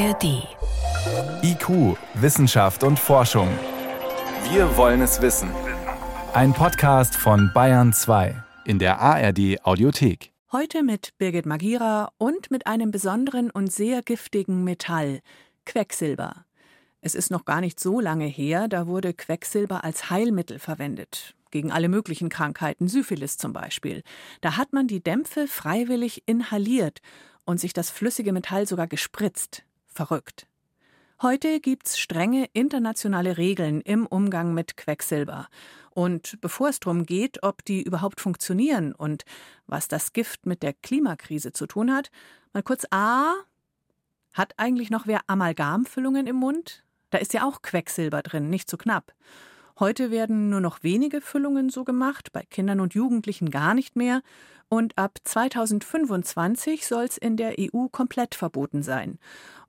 ARD. IQ, Wissenschaft und Forschung. Wir wollen es wissen. Ein Podcast von Bayern 2 in der ARD Audiothek. Heute mit Birgit Magira und mit einem besonderen und sehr giftigen Metall, Quecksilber. Es ist noch gar nicht so lange her, da wurde Quecksilber als Heilmittel verwendet. Gegen alle möglichen Krankheiten, Syphilis zum Beispiel. Da hat man die Dämpfe freiwillig inhaliert und sich das flüssige Metall sogar gespritzt. Verrückt. Heute gibt's strenge internationale Regeln im Umgang mit Quecksilber. Und bevor es darum geht, ob die überhaupt funktionieren und was das Gift mit der Klimakrise zu tun hat, mal kurz A. Hat eigentlich noch wer Amalgamfüllungen im Mund? Da ist ja auch Quecksilber drin, nicht zu knapp. Heute werden nur noch wenige Füllungen so gemacht, bei Kindern und Jugendlichen gar nicht mehr. Und ab 2025 soll es in der EU komplett verboten sein.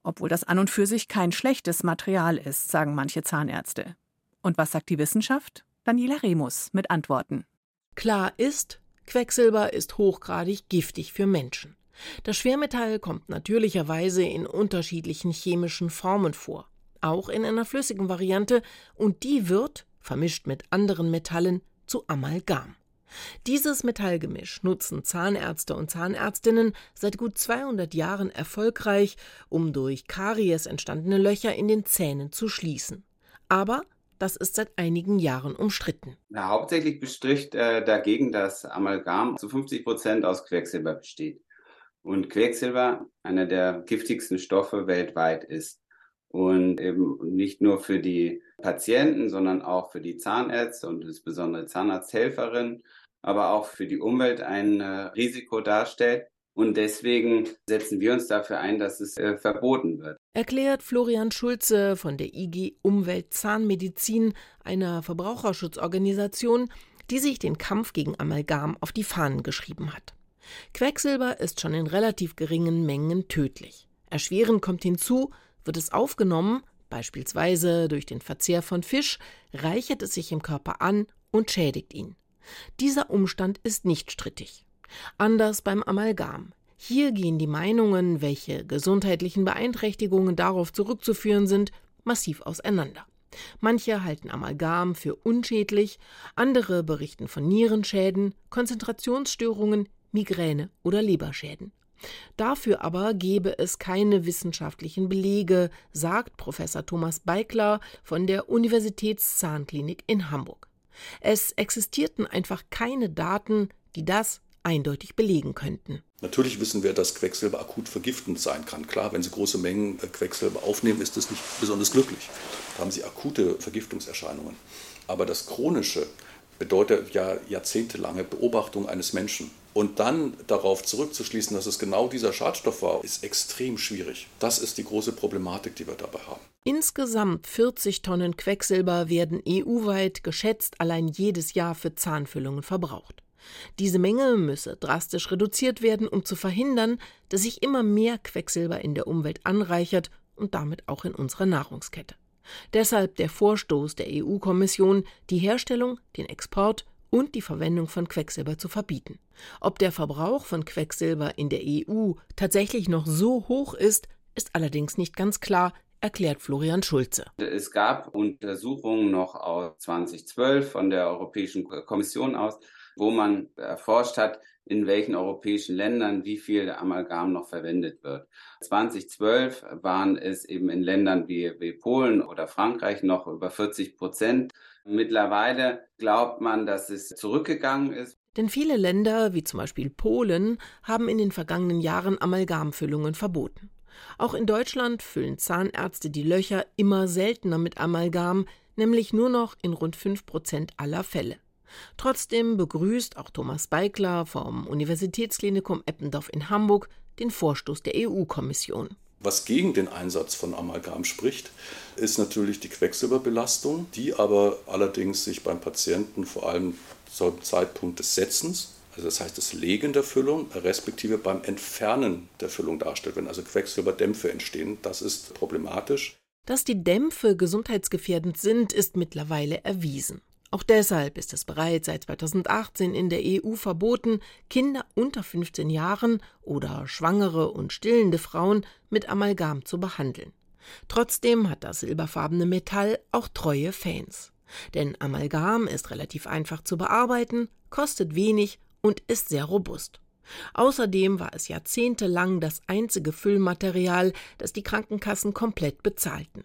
Obwohl das an und für sich kein schlechtes Material ist, sagen manche Zahnärzte. Und was sagt die Wissenschaft? Daniela Remus mit Antworten. Klar ist, Quecksilber ist hochgradig giftig für Menschen. Das Schwermetall kommt natürlicherweise in unterschiedlichen chemischen Formen vor, auch in einer flüssigen Variante, und die wird, vermischt mit anderen Metallen, zu Amalgam. Dieses Metallgemisch nutzen Zahnärzte und Zahnärztinnen seit gut 200 Jahren erfolgreich, um durch Karies entstandene Löcher in den Zähnen zu schließen. Aber das ist seit einigen Jahren umstritten. Hauptsächlich bestricht äh, dagegen, dass Amalgam zu 50 Prozent aus Quecksilber besteht. Und Quecksilber einer der giftigsten Stoffe weltweit ist. Und eben nicht nur für die Patienten, sondern auch für die Zahnärzte und insbesondere Zahnarzthelferinnen, aber auch für die Umwelt ein äh, Risiko darstellt. Und deswegen setzen wir uns dafür ein, dass es äh, verboten wird. Erklärt Florian Schulze von der IG Umwelt Zahnmedizin, einer Verbraucherschutzorganisation, die sich den Kampf gegen Amalgam auf die Fahnen geschrieben hat. Quecksilber ist schon in relativ geringen Mengen tödlich. Erschwerend kommt hinzu, wird es aufgenommen, beispielsweise durch den Verzehr von Fisch, reichert es sich im Körper an und schädigt ihn. Dieser Umstand ist nicht strittig. Anders beim Amalgam. Hier gehen die Meinungen, welche gesundheitlichen Beeinträchtigungen darauf zurückzuführen sind, massiv auseinander. Manche halten Amalgam für unschädlich, andere berichten von Nierenschäden, Konzentrationsstörungen, Migräne oder Leberschäden. Dafür aber gebe es keine wissenschaftlichen Belege, sagt Professor Thomas Beikler von der Universitätszahnklinik in Hamburg. Es existierten einfach keine Daten, die das eindeutig belegen könnten. Natürlich wissen wir, dass Quecksilber akut vergiftend sein kann. Klar, wenn Sie große Mengen äh, Quecksilber aufnehmen, ist das nicht besonders glücklich. Da haben Sie akute Vergiftungserscheinungen. Aber das chronische bedeutet ja jahrzehntelange Beobachtung eines Menschen. Und dann darauf zurückzuschließen, dass es genau dieser Schadstoff war, ist extrem schwierig. Das ist die große Problematik, die wir dabei haben. Insgesamt 40 Tonnen Quecksilber werden EU-weit geschätzt allein jedes Jahr für Zahnfüllungen verbraucht. Diese Menge müsse drastisch reduziert werden, um zu verhindern, dass sich immer mehr Quecksilber in der Umwelt anreichert und damit auch in unserer Nahrungskette. Deshalb der Vorstoß der EU-Kommission, die Herstellung, den Export und die Verwendung von Quecksilber zu verbieten. Ob der Verbrauch von Quecksilber in der EU tatsächlich noch so hoch ist, ist allerdings nicht ganz klar, erklärt Florian Schulze. Es gab Untersuchungen noch aus 2012 von der Europäischen Kommission aus, wo man erforscht hat, in welchen europäischen Ländern wie viel Amalgam noch verwendet wird. 2012 waren es eben in Ländern wie, wie Polen oder Frankreich noch über 40 Prozent. Mittlerweile glaubt man, dass es zurückgegangen ist. Denn viele Länder, wie zum Beispiel Polen, haben in den vergangenen Jahren Amalgamfüllungen verboten. Auch in Deutschland füllen Zahnärzte die Löcher immer seltener mit Amalgam, nämlich nur noch in rund 5 Prozent aller Fälle. Trotzdem begrüßt auch Thomas Beikler vom Universitätsklinikum Eppendorf in Hamburg den Vorstoß der EU-Kommission. Was gegen den Einsatz von Amalgam spricht, ist natürlich die Quecksilberbelastung, die aber allerdings sich beim Patienten vor allem zum Zeitpunkt des Setzens, also das heißt das Legen der Füllung, respektive beim Entfernen der Füllung darstellt. Wenn also Quecksilberdämpfe entstehen, das ist problematisch. Dass die Dämpfe gesundheitsgefährdend sind, ist mittlerweile erwiesen. Auch deshalb ist es bereits seit 2018 in der EU verboten, Kinder unter 15 Jahren oder schwangere und stillende Frauen mit Amalgam zu behandeln. Trotzdem hat das silberfarbene Metall auch treue Fans. Denn Amalgam ist relativ einfach zu bearbeiten, kostet wenig und ist sehr robust. Außerdem war es jahrzehntelang das einzige Füllmaterial, das die Krankenkassen komplett bezahlten.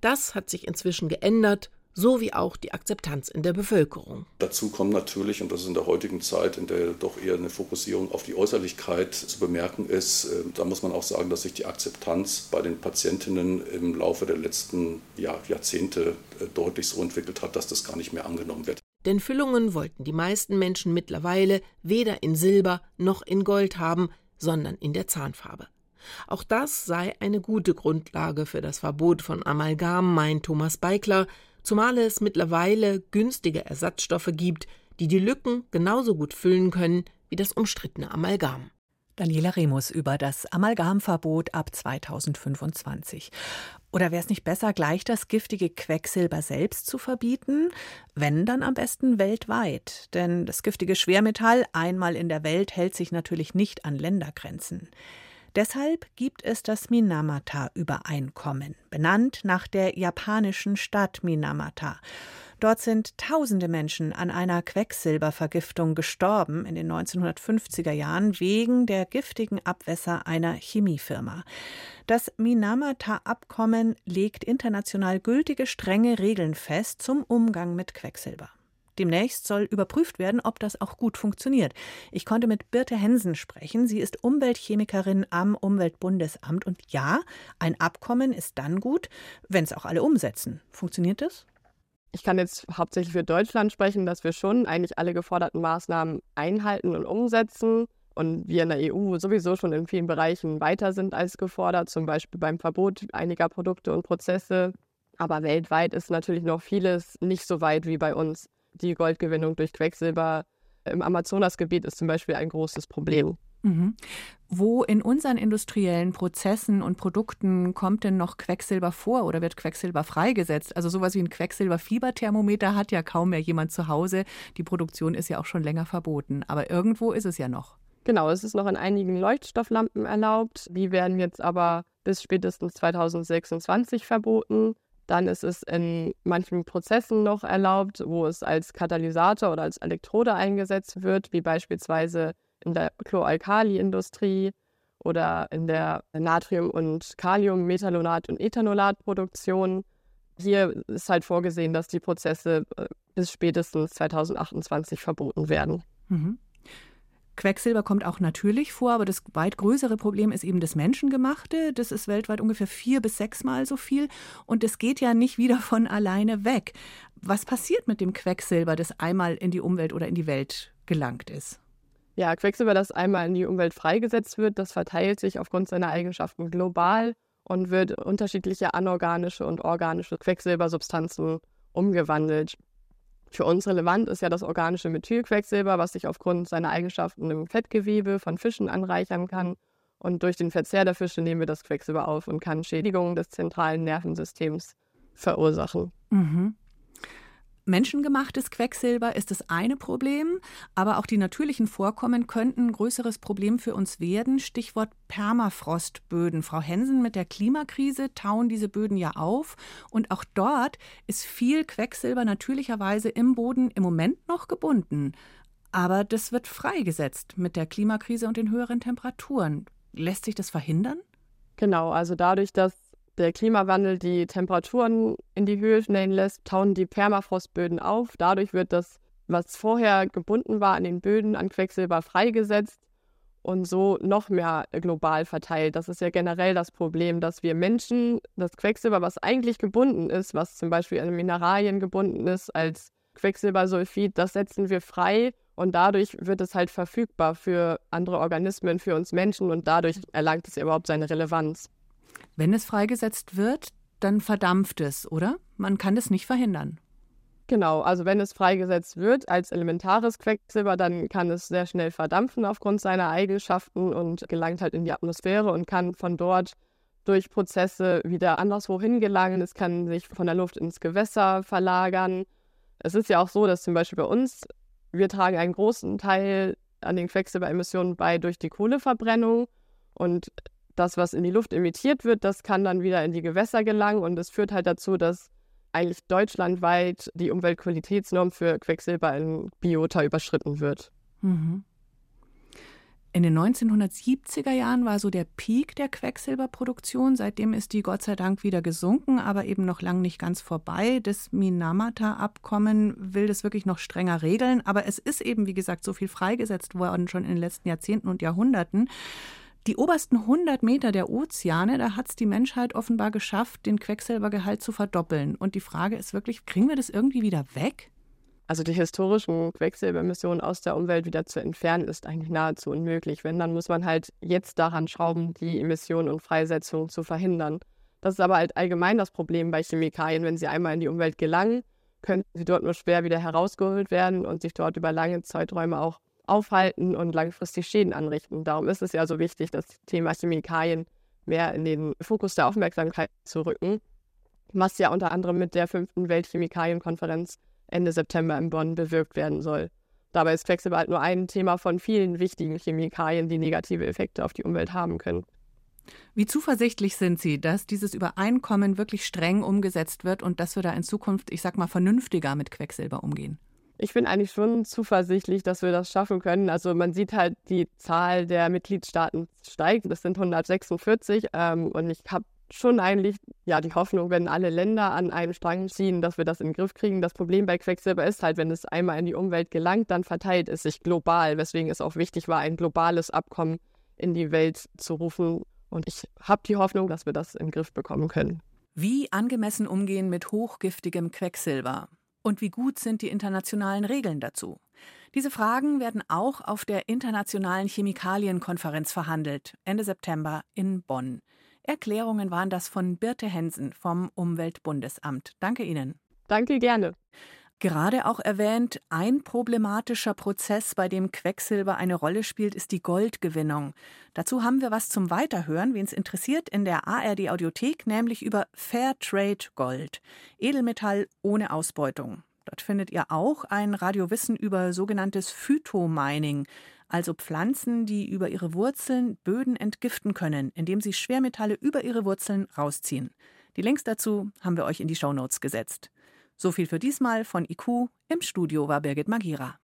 Das hat sich inzwischen geändert so wie auch die Akzeptanz in der Bevölkerung. Dazu kommt natürlich, und das ist in der heutigen Zeit, in der doch eher eine Fokussierung auf die Äußerlichkeit zu bemerken ist, äh, da muss man auch sagen, dass sich die Akzeptanz bei den Patientinnen im Laufe der letzten ja, Jahrzehnte äh, deutlich so entwickelt hat, dass das gar nicht mehr angenommen wird. Denn Füllungen wollten die meisten Menschen mittlerweile weder in Silber noch in Gold haben, sondern in der Zahnfarbe. Auch das sei eine gute Grundlage für das Verbot von Amalgam, meint Thomas Beikler, zumal es mittlerweile günstige Ersatzstoffe gibt, die die Lücken genauso gut füllen können wie das umstrittene Amalgam. Daniela Remus über das Amalgamverbot ab 2025. Oder wäre es nicht besser, gleich das giftige Quecksilber selbst zu verbieten? Wenn, dann am besten weltweit. Denn das giftige Schwermetall einmal in der Welt hält sich natürlich nicht an Ländergrenzen. Deshalb gibt es das Minamata-Übereinkommen, benannt nach der japanischen Stadt Minamata. Dort sind tausende Menschen an einer Quecksilbervergiftung gestorben in den 1950er Jahren wegen der giftigen Abwässer einer Chemiefirma. Das Minamata-Abkommen legt international gültige strenge Regeln fest zum Umgang mit Quecksilber. Demnächst soll überprüft werden, ob das auch gut funktioniert. Ich konnte mit Birte Hensen sprechen. Sie ist Umweltchemikerin am Umweltbundesamt. Und ja, ein Abkommen ist dann gut, wenn es auch alle umsetzen. Funktioniert das? Ich kann jetzt hauptsächlich für Deutschland sprechen, dass wir schon eigentlich alle geforderten Maßnahmen einhalten und umsetzen und wir in der EU sowieso schon in vielen Bereichen weiter sind als gefordert, zum Beispiel beim Verbot einiger Produkte und Prozesse. Aber weltweit ist natürlich noch vieles nicht so weit wie bei uns die Goldgewinnung durch Quecksilber im Amazonasgebiet ist zum Beispiel ein großes Problem. Mhm. Wo in unseren industriellen Prozessen und Produkten kommt denn noch Quecksilber vor oder wird Quecksilber freigesetzt? Also sowas wie ein Quecksilberfieberthermometer hat ja kaum mehr jemand zu Hause. Die Produktion ist ja auch schon länger verboten, aber irgendwo ist es ja noch. Genau, es ist noch in einigen Leuchtstofflampen erlaubt. Die werden jetzt aber bis spätestens 2026 verboten. Dann ist es in manchen Prozessen noch erlaubt, wo es als Katalysator oder als Elektrode eingesetzt wird, wie beispielsweise in der Chloralkali-Industrie oder in der Natrium- und Kalium-, und Ethanolatproduktion. Hier ist halt vorgesehen, dass die Prozesse äh, bis spätestens 2028 verboten werden. Mhm. Quecksilber kommt auch natürlich vor, aber das weit größere Problem ist eben das Menschengemachte. Das ist weltweit ungefähr vier bis sechsmal so viel und es geht ja nicht wieder von alleine weg. Was passiert mit dem Quecksilber, das einmal in die Umwelt oder in die Welt gelangt ist? Ja, Quecksilber, das einmal in die Umwelt freigesetzt wird, das verteilt sich aufgrund seiner Eigenschaften global und wird unterschiedliche anorganische und organische Quecksilbersubstanzen umgewandelt. Für uns relevant ist ja das organische Methylquecksilber, was sich aufgrund seiner Eigenschaften im Fettgewebe von Fischen anreichern kann. Und durch den Verzehr der Fische nehmen wir das Quecksilber auf und kann Schädigungen des zentralen Nervensystems verursachen. Mhm. Menschengemachtes Quecksilber ist das eine Problem, aber auch die natürlichen Vorkommen könnten ein größeres Problem für uns werden. Stichwort Permafrostböden. Frau Hensen, mit der Klimakrise tauen diese Böden ja auf und auch dort ist viel Quecksilber natürlicherweise im Boden im Moment noch gebunden. Aber das wird freigesetzt mit der Klimakrise und den höheren Temperaturen. Lässt sich das verhindern? Genau, also dadurch, dass der Klimawandel die Temperaturen in die Höhe schnellen lässt, tauen die Permafrostböden auf. Dadurch wird das, was vorher gebunden war an den Böden, an Quecksilber freigesetzt und so noch mehr global verteilt. Das ist ja generell das Problem, dass wir Menschen das Quecksilber, was eigentlich gebunden ist, was zum Beispiel an Mineralien gebunden ist, als Quecksilbersulfid, das setzen wir frei und dadurch wird es halt verfügbar für andere Organismen, für uns Menschen und dadurch erlangt es überhaupt seine Relevanz. Wenn es freigesetzt wird, dann verdampft es, oder? Man kann es nicht verhindern. Genau, also wenn es freigesetzt wird als elementares Quecksilber, dann kann es sehr schnell verdampfen aufgrund seiner Eigenschaften und gelangt halt in die Atmosphäre und kann von dort durch Prozesse wieder anderswo hingelangen. Es kann sich von der Luft ins Gewässer verlagern. Es ist ja auch so, dass zum Beispiel bei uns, wir tragen einen großen Teil an den Quecksilberemissionen bei durch die Kohleverbrennung und das, was in die Luft emittiert wird, das kann dann wieder in die Gewässer gelangen und es führt halt dazu, dass eigentlich deutschlandweit die Umweltqualitätsnorm für Quecksilber in Biota überschritten wird. Mhm. In den 1970er Jahren war so der Peak der Quecksilberproduktion. Seitdem ist die Gott sei Dank wieder gesunken, aber eben noch lange nicht ganz vorbei. Das Minamata-Abkommen will das wirklich noch strenger regeln. Aber es ist eben, wie gesagt, so viel freigesetzt worden schon in den letzten Jahrzehnten und Jahrhunderten. Die obersten 100 Meter der Ozeane, da hat es die Menschheit offenbar geschafft, den Quecksilbergehalt zu verdoppeln. Und die Frage ist wirklich, kriegen wir das irgendwie wieder weg? Also die historischen Quecksilberemissionen aus der Umwelt wieder zu entfernen, ist eigentlich nahezu unmöglich. Wenn, dann muss man halt jetzt daran schrauben, die Emissionen und Freisetzung zu verhindern. Das ist aber halt allgemein das Problem bei Chemikalien. Wenn sie einmal in die Umwelt gelangen, können sie dort nur schwer wieder herausgeholt werden und sich dort über lange Zeiträume auch aufhalten und langfristig Schäden anrichten. Darum ist es ja so wichtig, das Thema Chemikalien mehr in den Fokus der Aufmerksamkeit zu rücken, was ja unter anderem mit der fünften Weltchemikalienkonferenz Ende September in Bonn bewirkt werden soll. Dabei ist Quecksilber halt nur ein Thema von vielen wichtigen Chemikalien, die negative Effekte auf die Umwelt haben können. Wie zuversichtlich sind Sie, dass dieses Übereinkommen wirklich streng umgesetzt wird und dass wir da in Zukunft, ich sag mal, vernünftiger mit Quecksilber umgehen? Ich bin eigentlich schon zuversichtlich, dass wir das schaffen können. Also man sieht halt, die Zahl der Mitgliedstaaten steigt. Das sind 146. Ähm, und ich habe schon eigentlich ja die Hoffnung, wenn alle Länder an einem Strang ziehen, dass wir das in den Griff kriegen. Das Problem bei Quecksilber ist halt, wenn es einmal in die Umwelt gelangt, dann verteilt es sich global, weswegen es auch wichtig war, ein globales Abkommen in die Welt zu rufen. Und ich habe die Hoffnung, dass wir das in den Griff bekommen können. Wie angemessen umgehen mit hochgiftigem Quecksilber? Und wie gut sind die internationalen Regeln dazu? Diese Fragen werden auch auf der Internationalen Chemikalienkonferenz verhandelt, Ende September in Bonn. Erklärungen waren das von Birte Hensen vom Umweltbundesamt. Danke Ihnen. Danke gerne. Gerade auch erwähnt, ein problematischer Prozess, bei dem Quecksilber eine Rolle spielt, ist die Goldgewinnung. Dazu haben wir was zum Weiterhören, wen es interessiert, in der ARD Audiothek, nämlich über Fairtrade Gold. Edelmetall ohne Ausbeutung. Dort findet ihr auch ein Radiowissen über sogenanntes Phytomining, also Pflanzen, die über ihre Wurzeln Böden entgiften können, indem sie Schwermetalle über ihre Wurzeln rausziehen. Die Links dazu haben wir euch in die Shownotes gesetzt. So viel für diesmal von IQ. Im Studio war Birgit Magira.